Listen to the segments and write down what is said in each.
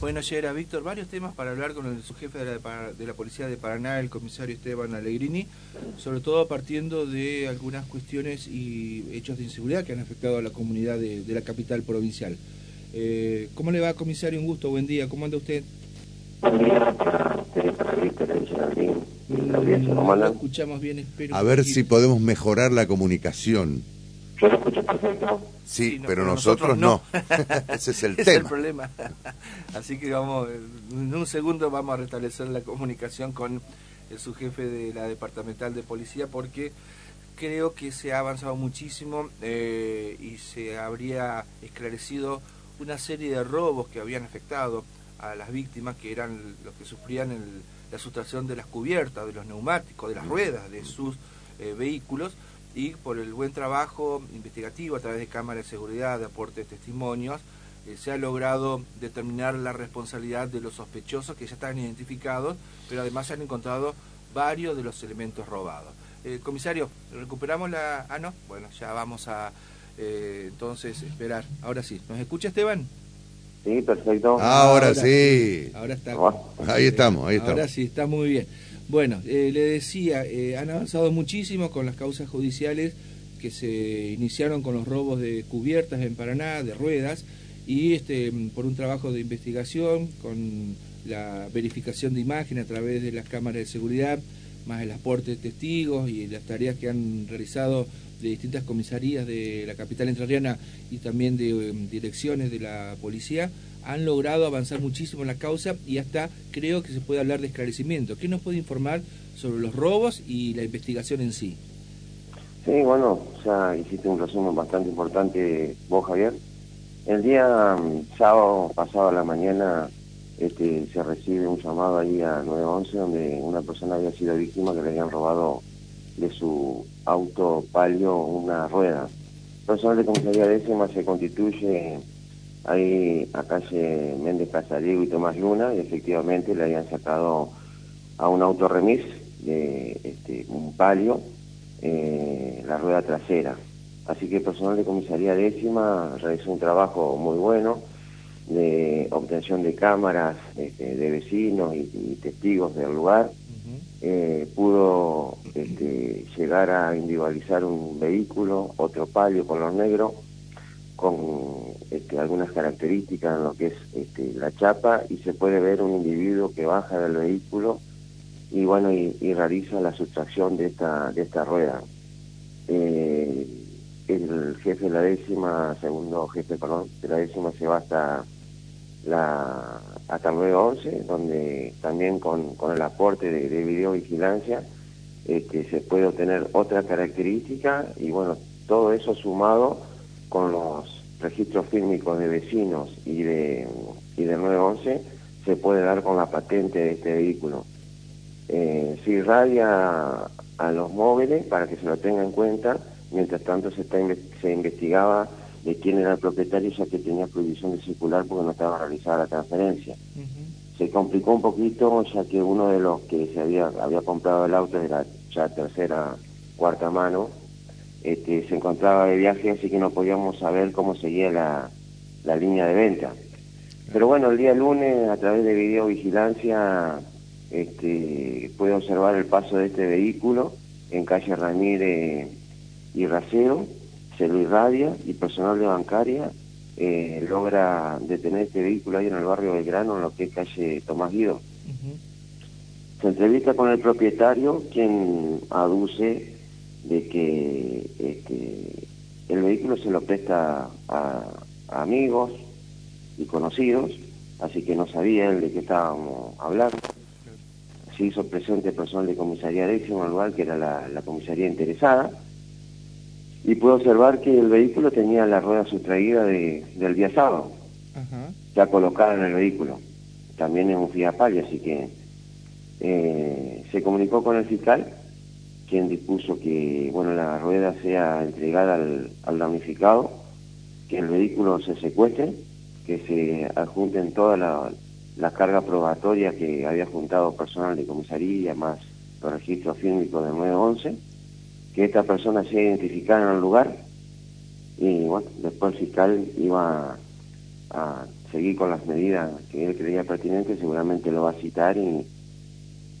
Bueno, era Víctor, varios temas para hablar con el subjefe de la, de la Policía de Paraná, el comisario Esteban Allegrini, sobre todo partiendo de algunas cuestiones y hechos de inseguridad que han afectado a la comunidad de, la capital provincial. Eh, ¿Cómo le va, comisario? Un gusto, buen día. ¿Cómo anda usted? Buen día, para Víctor, escuchamos bien, espero. A ver si podemos mejorar la comunicación. Yo lo escucho perfecto. Sí, pero, nosotros, no. Ese es el tema. Es el problema. Así que vamos, en un segundo vamos a restablecer la comunicación con el subjefe de la departamental de policía porque creo que se ha avanzado muchísimo eh, y se habría esclarecido una serie de robos que habían afectado a las víctimas que eran los que sufrían la sustracción de las cubiertas, de los neumáticos, de las ruedas de sus eh, vehículos y por el buen trabajo investigativo a través de cámaras de seguridad, de aportes de testimonios, eh, se ha logrado determinar la responsabilidad de los sospechosos que ya están identificados, pero además se han encontrado varios de los elementos robados. Eh, comisario, ¿recuperamos la...? Ah, no, bueno, ya vamos a eh, entonces esperar. Ahora sí, ¿nos escucha Esteban? Sí, perfecto. Ahora, sí. Ahora está. Ahí estamos, ahí estamos. Ahora sí, está muy bien. Bueno, eh, le decía, eh, han avanzado muchísimo con las causas judiciales que se iniciaron con los robos de cubiertas en Paraná, de ruedas, y este, por un trabajo de investigación, con la verificación de imagen a través de las cámaras de seguridad, más el aporte de testigos y las tareas que han realizado de distintas comisarías de la capital entrerriana y también de em, direcciones de la policía, han logrado avanzar muchísimo en la causa y hasta creo que se puede hablar de esclarecimiento. ¿Qué nos puede informar sobre los robos y la investigación en sí? Sí, bueno, ya hiciste un resumen bastante importante vos, Javier. El día mm, sábado pasado a la mañana este, se recibe un llamado ahí a 911 donde una persona había sido víctima que le habían robado de su auto palio una rueda. Personal de comisaría décima se constituye ahí a calle Méndez Casariego y Tomás Luna y efectivamente le habían sacado a un auto remis de este, un palio eh, la rueda trasera. Así que el personal de comisaría décima realizó un trabajo muy bueno de obtención de cámaras este, de vecinos y, testigos del lugar. Eh, pudo este, llegar a individualizar un vehículo, otro palio color negro, con este, algunas características en lo que es este, la chapa y se puede ver un individuo que baja del vehículo y bueno y, realiza la sustracción de esta de esta rueda. Eh, el jefe de la décima segundo jefe perdón, de la décima se va hasta la hasta el 911 donde también con, con el aporte de, de videovigilancia este, se puede obtener otra característica y bueno todo eso sumado con los registros fílmicos de vecinos y de, y de 911 se puede dar con la patente de este vehículo. Eh, se irradia a los móviles para que se lo tenga en cuenta, mientras tanto se, está, se investigaba de quién era el propietario ya que tenía prohibición de circular porque no estaba realizada la transferencia. Se complicó un poquito ya que uno de los que se había, había comprado el auto de la ya tercera, cuarta mano, este, se encontraba de viaje, así que no podíamos saber cómo seguía la, la línea de venta. Pero bueno, el día lunes, a través de videovigilancia, este, puede observar el paso de este vehículo en calle Ramírez y Raceo, se lo irradia y personal de bancaria eh, logra detener este vehículo ahí en el barrio Belgrano, en lo que es calle Tomás Guido. Se entrevista con el propietario, quien aduce de que este, el vehículo se lo presta a, amigos y conocidos, así que no sabía él de qué estábamos hablando. Se hizo presente personal de comisaría décimo, al lugar que era la, comisaría interesada, y pude observar que el vehículo tenía la rueda sustraída de, del día sábado, ya colocada en el vehículo. También es un Fiat así que eh, se comunicó con el fiscal quien dispuso que bueno la rueda sea entregada al, damnificado, que el vehículo se secuestre, que se adjunten toda la, carga probatoria que había juntado personal de comisaría, más los registros fílmicos del 911, que esta persona sea identificada en el lugar. Y bueno, después el fiscal iba a, seguir con las medidas que él creía pertinentes, seguramente lo va a citar y,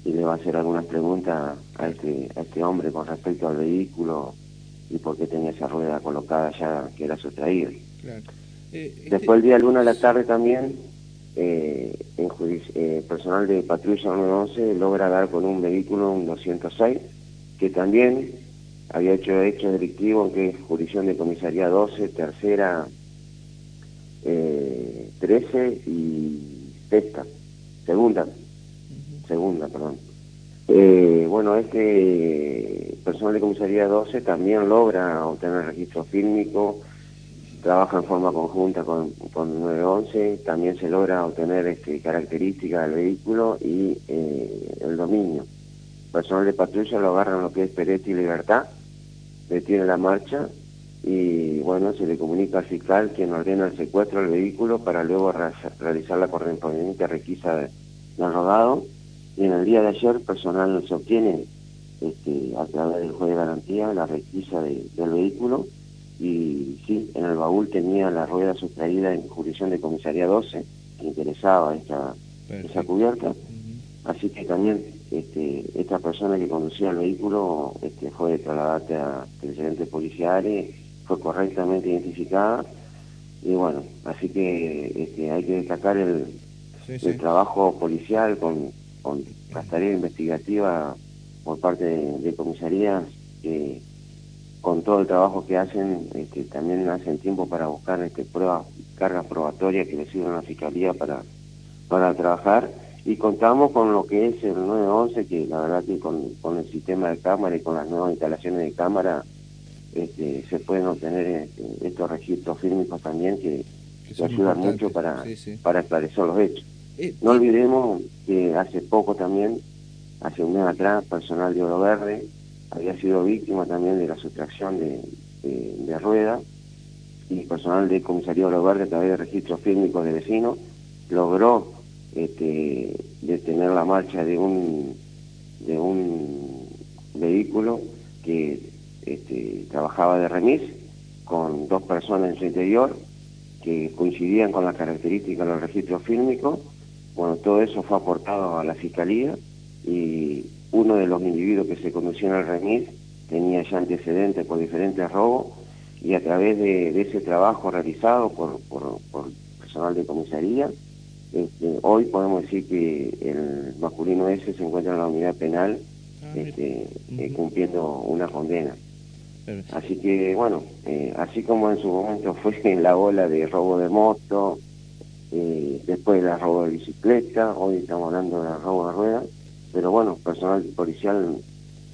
y le va a hacer algunas preguntas a este, a este hombre con respecto al vehículo y por qué tenía esa rueda colocada ya que era sustraída. Claro. Eh, este Después el día luna de la tarde también, eh, en eh, personal de patrulla 911 logra dar con un vehículo, un 206, que también había hecho hecho delictivo, en que es jurisdicción de comisaría 12, tercera, 13 y sexta, segunda, segunda, perdón. bueno, este personal de comisaría 12 también logra obtener registro fílmico trabaja en forma conjunta con, con 911, también se logra obtener este, características del vehículo y eh, el dominio. personal de patrulla lo agarran lo que es Peretti y Libertad, detiene la marcha y bueno, se le comunica al fiscal quien ordena el secuestro del vehículo para luego realizar la correspondiente requisa del rodado. Y en el día de ayer, personal se obtiene este, a través del juez de garantía la requisa del vehículo y sí, en el baúl tenía la rueda sustraída en jurisdicción de comisaría 12, que interesaba esta, esa cubierta. Así que también este, esta persona que conducía el vehículo este, fue trasladada a presidentes policiales, fue correctamente identificada. Y bueno, así que este, hay que destacar el, el trabajo policial con, con las tareas investigativas por parte de, de comisarías que con todo el trabajo que hacen, este, también hacen tiempo para buscar este, pruebas, cargas probatorias que le sirvan a la Fiscalía para, para trabajar. Y contamos con lo que es el 911, que la verdad que con, con el sistema de cámara y con las nuevas instalaciones de cámara este, se pueden obtener este, estos registros fílmicos también que, ayudan mucho para, para esclarecer los hechos. No olvidemos que hace poco también, hace un mes atrás, personal de Oro Verde había sido víctima también de la sustracción de, de, rueda y personal de comisaría de Verde a través de registros fílmicos de vecinos logró este, detener la marcha de un de un vehículo que este, trabajaba de remis con dos personas en su interior que coincidían con las características de los registros fílmicos. Bueno, todo eso fue aportado a la Fiscalía y uno de los individuos que se conoció en el remis tenía ya antecedentes por diferentes robos y a través de, ese trabajo realizado por, por, personal de comisaría, este, hoy podemos decir que el masculino ese se encuentra en la unidad penal ah, este, eh, cumpliendo una condena. Así que, bueno, eh, así como en su momento fue en la ola de robo de moto, eh, después de la robo de bicicleta, hoy estamos hablando de robo de ruedas, pero bueno, personal policial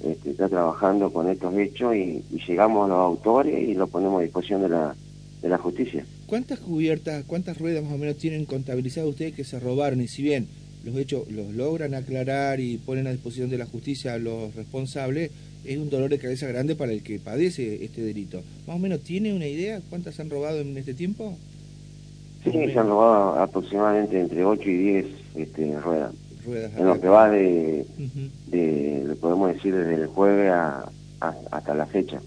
este, está trabajando con estos hechos y, llegamos a los autores y lo ponemos a disposición de la, de la justicia. ¿Cuántas cubiertas, cuántas ruedas más o menos tienen contabilizadas ustedes que se robaron? Y si bien los hechos los logran aclarar y ponen a disposición de la justicia a los responsables, es un dolor de cabeza grande para el que padece este delito. ¿Más o menos tiene una idea cuántas han robado en este tiempo? Sí, se han robado aproximadamente entre 8 y 10 este, ruedas. En lo que va de, le podemos decir, desde el jueves a, hasta la fecha.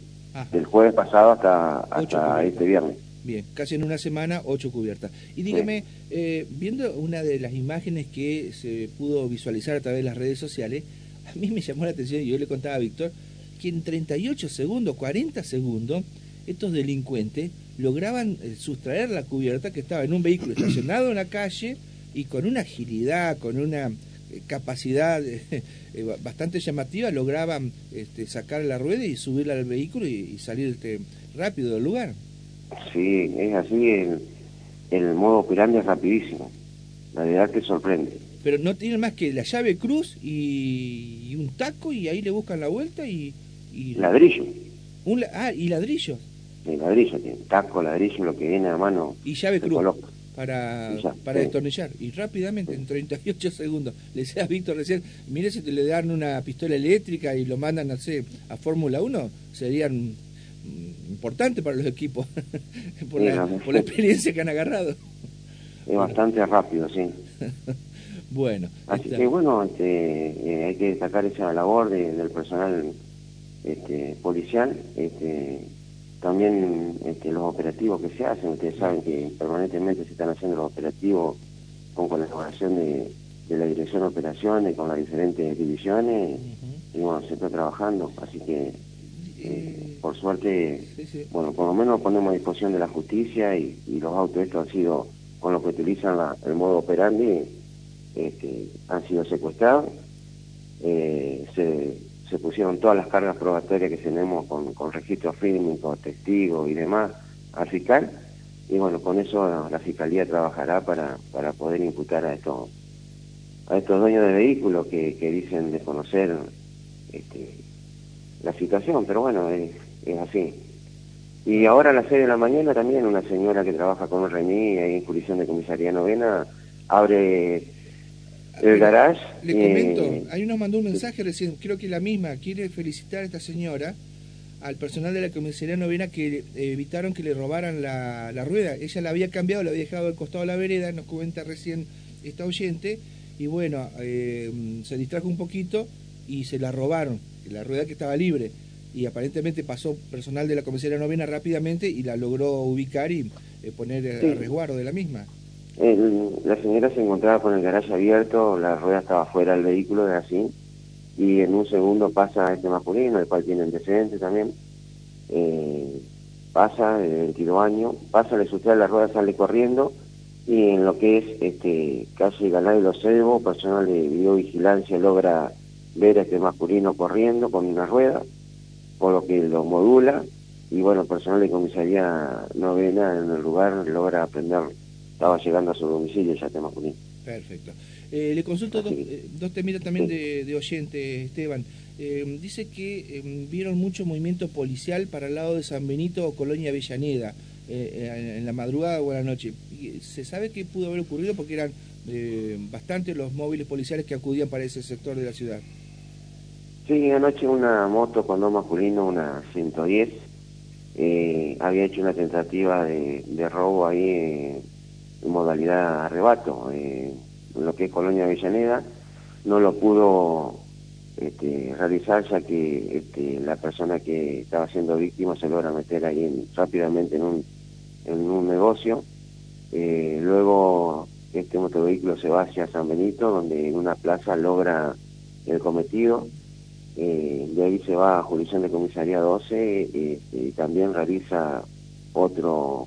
Del jueves pasado hasta, hasta este viernes. Bien, casi en una semana, ocho cubiertas. Y dígame, eh, viendo una de las imágenes que se pudo visualizar a través de las redes sociales, a mí me llamó la atención, y yo le contaba a Víctor, que en 38 segundos, 40 segundos, estos delincuentes lograban eh, sustraer la cubierta que estaba en un vehículo estacionado en la calle y con una agilidad, con una capacidad eh, bastante llamativa lograban este, sacar la rueda y subirla al vehículo y, salir este, rápido del lugar. Sí, es así, el, el modo operandi es rapidísimo, la verdad que sorprende. Pero no tienen más que la llave cruz y, un taco y ahí le buscan la vuelta y... ladrillo. Un, ah, y ladrillo. Sí, ladrillo, tiene taco, ladrillo, lo que viene a mano. Y llave cruz para, para destornillar. Y rápidamente, en 38 segundos, le decía a Víctor recién, mire si te le dan una pistola eléctrica y lo mandan a, a Fórmula 1, serían mm, importantes para los equipos, por, la, por, la, experiencia que han agarrado. Es bastante rápido, sí. bueno. Así que bueno, este, eh, hay que destacar esa labor del personal este, policial, este, también este, los operativos que se hacen, ustedes saben que permanentemente se están haciendo los operativos con colaboración de, de la Dirección de Operaciones, con las diferentes divisiones, y bueno, se está trabajando, así que eh, por suerte, bueno, por lo menos ponemos a disposición de la justicia y, los autos estos han sido, con lo que utilizan el modo operandi, este, han sido secuestrados, eh, se, se, pusieron todas las cargas probatorias que tenemos con, con registros fílmicos, testigos y demás al fiscal, y bueno, con eso la, Fiscalía trabajará para, para poder imputar a estos a estos dueños de vehículos que, que dicen desconocer este, la situación, pero bueno, es, así. Y ahora a las 6 de la mañana también una señora que trabaja con Rení ahí en jurisdicción de comisaría novena abre el garage. Le comento, eh, ahí nos mandó un mensaje recién, creo que la misma, quiere felicitar a esta señora, al personal de la comisaría novena que evitaron que le robaran la, la, rueda. Ella la había cambiado, la había dejado al costado de la vereda, nos comenta recién esta oyente, y bueno, eh, se distrajo un poquito y se la robaron la rueda que estaba libre y aparentemente pasó personal de la comisaría novena rápidamente y la logró ubicar y eh, poner el resguardo de la misma. La señora se encontraba con el garaje abierto, la rueda estaba fuera del vehículo, de así, y en un segundo pasa este masculino, el cual tiene antecedentes también, eh, pasa, de 22 años, pasa, le sucede la rueda, sale corriendo, y en lo que es este calle Ganado y Los Cebos, personal de videovigilancia logra ver a este masculino corriendo con una rueda, por lo que lo modula, y bueno, el personal de comisaría novena en el lugar logra aprender, estaba llegando a su domicilio ya este masculino. Perfecto. Eh, le consulto dos, eh, dos temitas también de, oyente, Esteban. Eh, dice que vieron mucho movimiento policial para el lado de San Benito o Colonia Avellaneda en la madrugada o en la noche. ¿Se sabe qué pudo haber ocurrido? Porque eran bastantes los móviles policiales que acudían para ese sector de la ciudad. Sí, anoche una moto con dos masculino, una 110, eh, había hecho una tentativa de, robo ahí modalidad arrebato, eh, lo que es Colonia Avellaneda, no lo pudo este, realizar ya que este, la persona que estaba siendo víctima se logra meter ahí rápidamente en un, en un negocio, luego este motovehículo se va hacia San Benito, donde en una plaza logra el cometido, eh, de ahí se va a jurisdicción de comisaría 12 este, y también realiza otro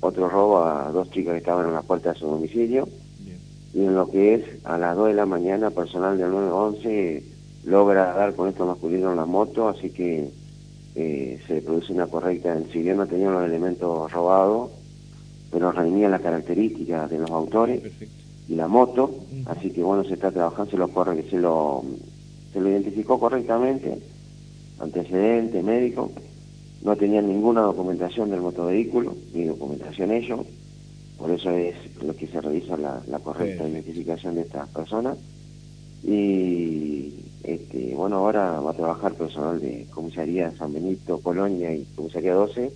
otro robo a dos chicas que estaban en la puerta de su domicilio. Y en lo que es a las 2 de la mañana personal del 911 logra dar con esto masculino en la moto así que eh, se produce una correcta si bien no tenían los elementos robados pero reunía las características de los autores y la moto así que bueno se está trabajando se lo corre que se lo se lo identificó correctamente, antecedente médico, no tenían ninguna documentación del motovehículo, ni documentación ellos, por eso es lo que se revisa la, correcta identificación de estas personas. Y este, bueno, ahora va a trabajar personal de comisaría San Benito, Colonia y comisaría 12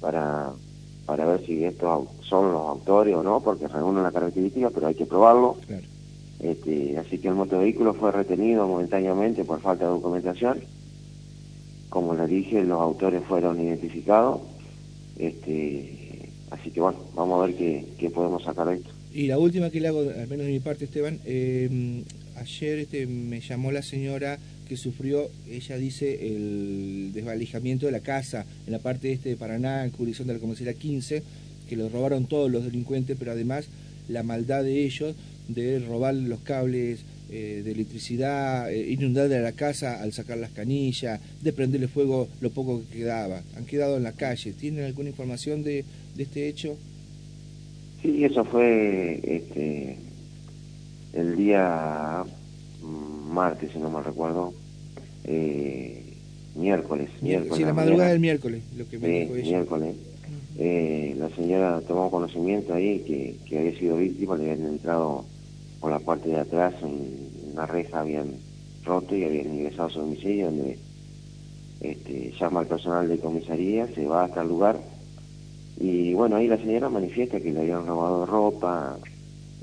para, para ver si estos son los autores o no, porque reúnen la característica, pero hay que probarlo. Este, así que el motovehículo fue retenido momentáneamente por falta de documentación. Como le dije, los autores fueron identificados. Este, así que bueno, vamos a ver qué, podemos sacar de esto. Y la última que le hago, al menos de mi parte, Esteban, em, ayer este, me llamó la señora que sufrió, ella dice, el desvalijamiento de la casa en la parte este de Paraná, en jurisdicción de la comisaría 15, que lo robaron todos los delincuentes, pero además la maldad de ellos de robar los cables eh, de electricidad, eh, inundarle a la casa al sacar las canillas, de prenderle fuego lo poco que quedaba. Han quedado en la calle. ¿Tienen alguna información de, este hecho? Sí, eso fue este, el día martes, si no me recuerdo, eh, miércoles. miércoles sí, la madrugada del miércoles, lo que me dijo ella. miércoles. la señora tomó conocimiento ahí que, que había sido víctima, le habían entrado por la parte de atrás una reja habían roto y habían ingresado a su domicilio donde este, llama al personal de comisaría, se va hasta el lugar y bueno, ahí la señora manifiesta que le habían robado ropa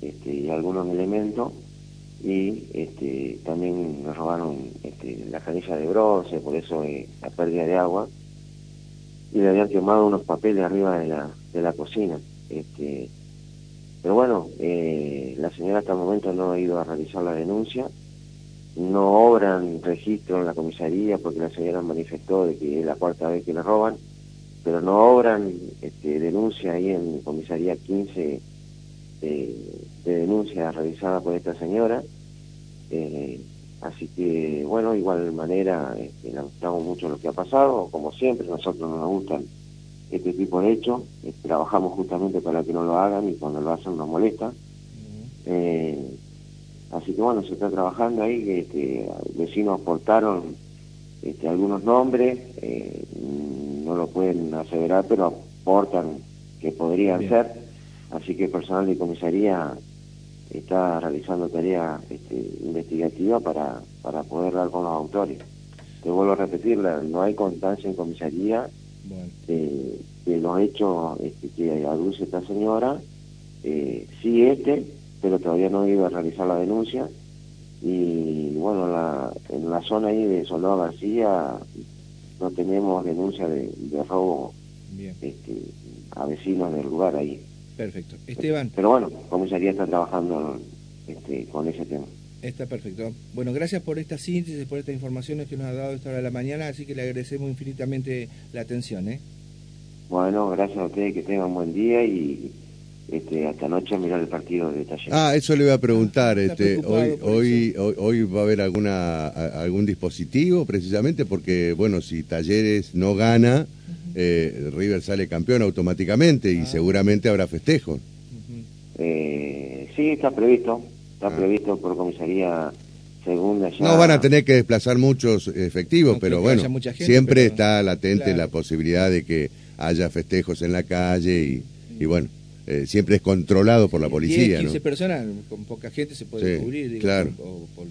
este, y algunos elementos y este, también le robaron este, la canilla de bronce, por eso eh, la pérdida de agua. y le habían quemado unos papeles arriba de la, de la cocina. Este, pero bueno, eh, la señora hasta el momento no ha ido a realizar la denuncia, no obran registro en la comisaría porque la señora manifestó de que es la cuarta vez que le roban, pero no obran este, denuncia ahí en comisaría 15 de, denuncia realizada por esta señora. Eh, así que, bueno, igual manera, este, lamentamos mucho lo que ha pasado, como siempre, nosotros no nos gustan este tipo de hechos, eh, trabajamos justamente para que no lo hagan y cuando lo hacen nos molesta. Eh, así que bueno, se está trabajando ahí, este, vecinos aportaron este, algunos nombres, eh, no lo pueden aseverar, pero aportan que podrían ser, así que el personal de comisaría está realizando tarea este, investigativa para, para poder dar con los autores. Te vuelvo a repetir, no hay constancia en comisaría de, los hechos este, que aduce esta señora, eh, sí este, pero todavía no ha ido a realizar la denuncia. Y bueno, la, en la zona ahí de Soldado García no tenemos denuncia de, robo este, a vecinos del lugar ahí. Perfecto. Esteban. Pero bueno, comisaría está trabajando este, con ese tema. Está perfecto. Bueno, gracias por esta síntesis, por estas informaciones que nos ha dado esta hora de la mañana, así que le agradecemos infinitamente la atención. ¿eh? Bueno, gracias a ustedes, que tengan un buen día y este, hasta noche mirar el partido de Talleres. Ah, eso le voy a preguntar. este, hoy, hoy, hoy, va a haber alguna algún dispositivo precisamente porque, bueno, si Talleres no gana, eh, River sale campeón automáticamente y ah. seguramente habrá festejo. eh, sí, está previsto está previsto por comisaría segunda ya. No van a tener que desplazar muchos efectivos, pero bueno, siempre está latente la posibilidad de que haya festejos en la calle y, bueno, eh, siempre es controlado por la policía. 15 personas, con poca gente se puede cubrir, claro.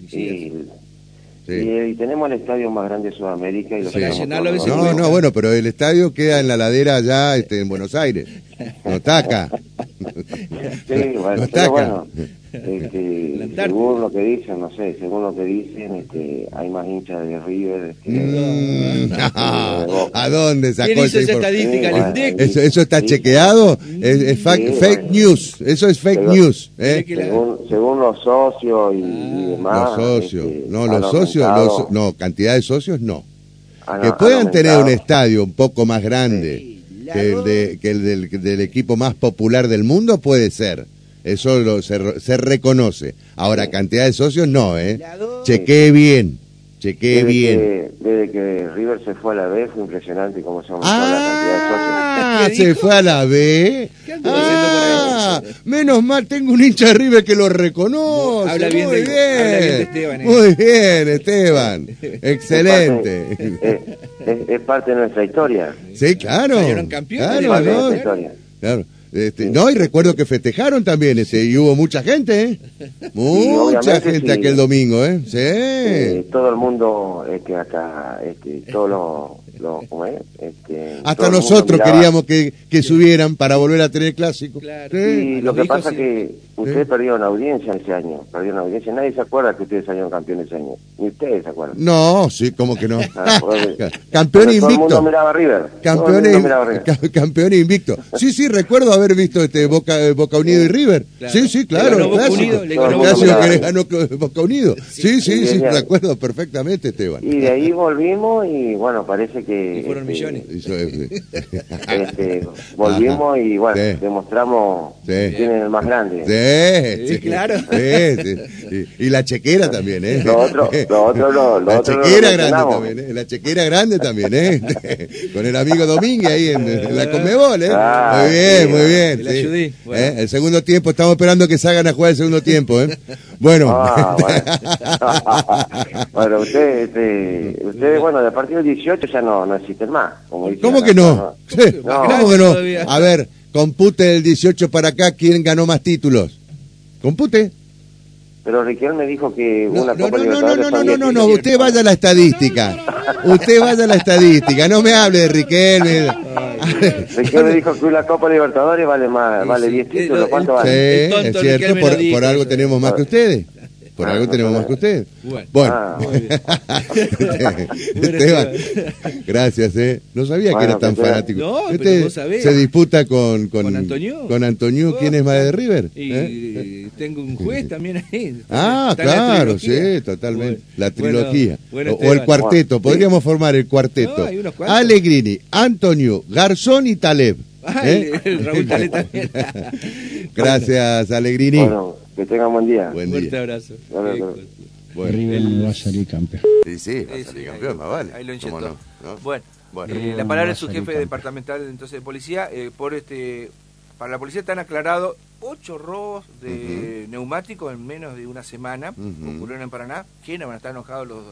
Y, tenemos el estadio más grande de Sudamérica. Y lo no, no, bueno, pero el estadio queda en la ladera allá este, en Buenos Aires. No taca. sí, bueno, no bueno este, según lo que dicen, no sé, según lo que dicen, este, hay más hinchas de River. Este, mm. ¿A dónde sacó esa estadística? ¿Eso, está chequeado? Es, fake news, eso es fake news. ¿eh? Según, los socios y, ah. demás. Los socios, este, no, los socios, no, cantidad de socios no. que puedan tener un estadio un poco más grande que el, de, que el del, del equipo más popular del mundo puede ser eso se, se, reconoce. Ahora, cantidad de socios no, ¿eh? Chequee bien. Chequee bien. Que, desde que River se fue a la B fue impresionante cómo se aumentó la cantidad de socios. Ah, se fue a la B. ah, menos mal, tengo un hincha de River que lo reconoce. Habla bien, muy bien. Esteban. ¿eh? Muy bien, Esteban. Excelente. Es, parte de nuestra historia. Sí, claro. campeones. Claro, Claro. Este, no, y recuerdo que festejaron también, ese, y hubo mucha gente, ¿eh? Mucha gente aquel domingo, ¿eh? Sí. todo el mundo, este, hasta, este, todos los este, Hasta nosotros queríamos que, que, subieran para volver a tener clásico. Y lo que pasa es que ustedes perdieron audiencia ese año, perdieron audiencia. Nadie se acuerda que ustedes salieron campeones ese año. Ni ustedes se acuerdan. No, sí, como que no. Ah, campeón invicto. Todo el miraba River. Campeón, invicto. Sí, sí, recuerdo haber visto este Boca, eh, Boca Unido y River. Sí, sí, claro. Boca Unido, que le ganó Boca Unido. Sí, sí, sí, recuerdo perfectamente, Esteban. Y de ahí volvimos y bueno, parece que... Y fueron este, millones. Este, volvimos y bueno, demostramos que tienen el más grande. Sí, claro. Y, la chequera también, ¿eh? Lo otro, lo otro, lo, La chequera grande también, ¿eh? La chequera grande también, ¿eh? Con el amigo Domínguez ahí en, la Comebol, ¿eh? Ah, muy bien, muy bien. Sí. Ayudí, ¿Eh? El segundo tiempo, estamos esperando que salgan a jugar el segundo tiempo, ¿eh? Bueno. Ah, bueno. ustedes, este, ustedes, bueno, de partir del 18 ya no, no existen más. Como ¿Cómo que no? ¿Cómo que no? A ver, compute el 18 para acá, ¿quién ganó más títulos? Compute. Pero Riquelme dijo que una no, Copa no, no, no, no, no, no, no, no, usted vaya a la estadística. Usted vaya a la estadística, no me hable de Riquelme. Riquelme dijo que una Copa Libertadores vale más, vale 10 títulos, ¿cuánto vale? Sí, es cierto, por, por algo tenemos más que ustedes. Por ah, algo tenemos más que usted. Bueno, ah, Esteban, gracias, ¿eh? No sabía que era tan fanático. No, este se disputa con, con, Antonio. Con Antonio, ¿quién es más de River? Y ¿Eh? tengo un juez también ahí. Ah, claro, sí, totalmente. la trilogía. o, el cuarteto, podríamos formar el cuarteto. Allegrini, Antonio, Garzón y Taleb. ¿Eh? Raúl Taleb también. Gracias, Allegrini. Que tengan buen día. Buen día. Fuerte abrazo. Bueno. River no va a salir campeón. Sí, sí, va a salir campeón, más vale. Ahí lo inyectó. Bueno, bueno. Eh, la palabra es su jefe departamental entonces de policía. Eh, por este, para la policía están aclarados ocho robos de neumáticos en menos de una semana. Uh Ocurrieron en Paraná. ¿Quiénes van a estar enojados los